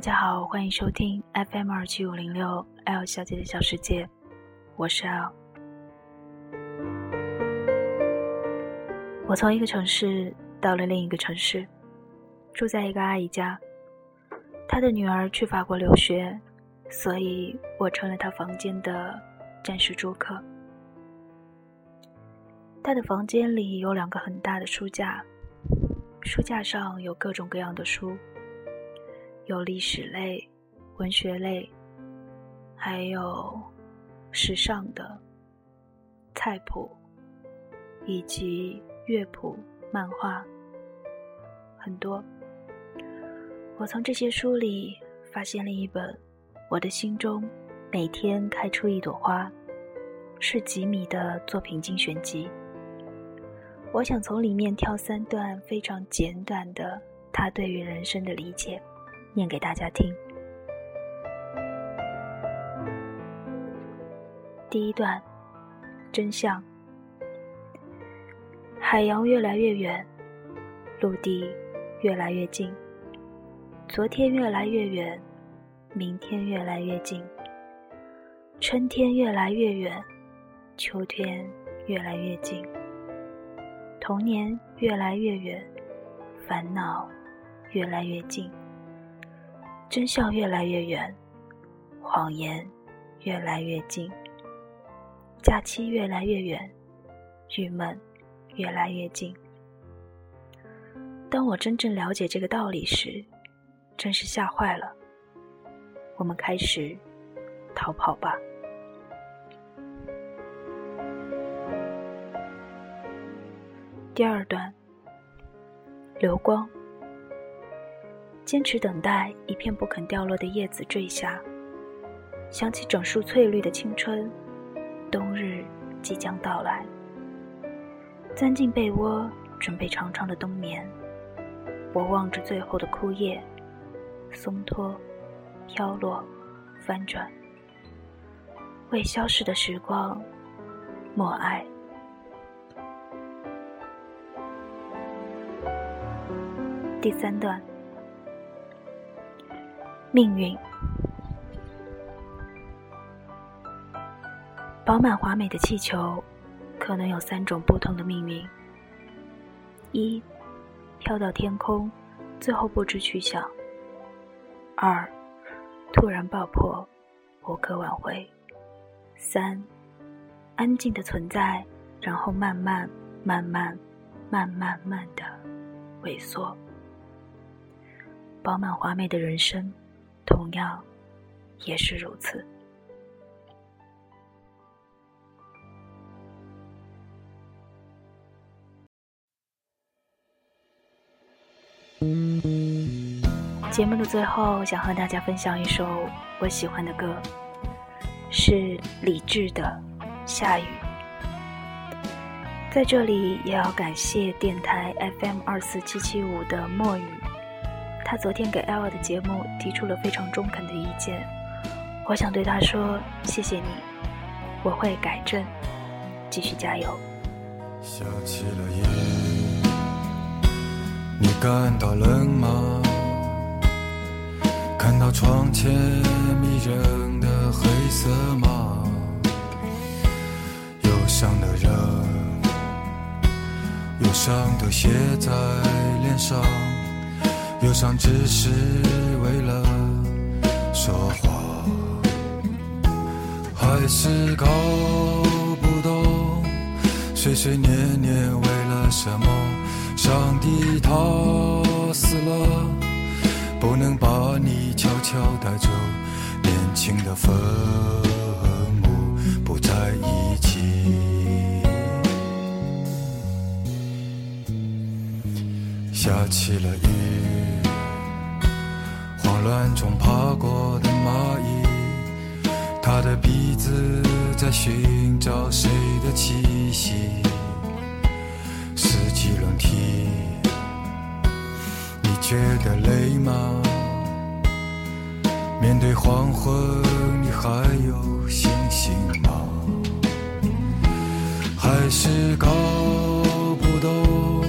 大家好，欢迎收听 FM 二七五零六 L 小姐的小世界，我是 L。我从一个城市到了另一个城市，住在一个阿姨家。她的女儿去法国留学，所以我成了她房间的暂时住客。她的房间里有两个很大的书架，书架上有各种各样的书。有历史类、文学类，还有时尚的菜谱，以及乐谱、漫画，很多。我从这些书里发现了一本《我的心中每天开出一朵花》，是吉米的作品精选集。我想从里面挑三段非常简短的他对于人生的理解。念给大家听。第一段，真相。海洋越来越远，陆地越来越近。昨天越来越远，明天越来越近。春天越来越远，秋天越来越近。童年越来越远，烦恼越来越近。真相越来越远，谎言越来越近。假期越来越远，郁闷越来越近。当我真正了解这个道理时，真是吓坏了。我们开始逃跑吧。第二段，流光。坚持等待一片不肯掉落的叶子坠下，想起整树翠绿的青春，冬日即将到来。钻进被窝，准备长长的冬眠。我望着最后的枯叶，松脱、飘落、翻转，为消逝的时光默哀。第三段。命运，饱满华美的气球，可能有三种不同的命运：一，飘到天空，最后不知去向；二，突然爆破，无可挽回；三，安静的存在，然后慢慢、慢慢、慢慢慢的萎缩。饱满华美的人生。同样，也是如此。节目的最后，想和大家分享一首我喜欢的歌，是李志的《下雨》。在这里，也要感谢电台 FM 二四七七五的墨雨。他昨天给 L 的节目提出了非常中肯的意见，我想对他说：谢谢你，我会改正，继续加油。下起了雨，你感到冷吗？看到窗前迷人的黑色吗？忧伤的人，忧伤的写在脸上。忧伤只是为了说话，还是搞不懂，碎碎念念为了什么？上帝他死了，不能把你悄悄带走，年轻的坟墓不在一起，下起了雨。乱中爬过的蚂蚁，它的鼻子在寻找谁的气息。四季轮替，你觉得累吗？面对黄昏，你还有信心吗？还是搞不懂，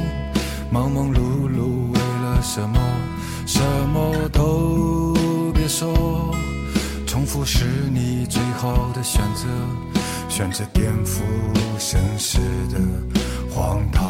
忙忙碌碌为了什么？是你最好的选择，选择颠覆盛世的荒唐。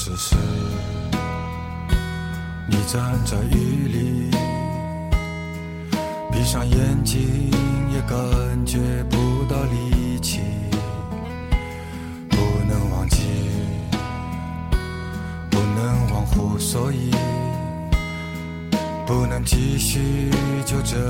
说时，你站在雨里，闭上眼睛也感觉不到力气。不能忘记，不能忘乎所以，不能继续就这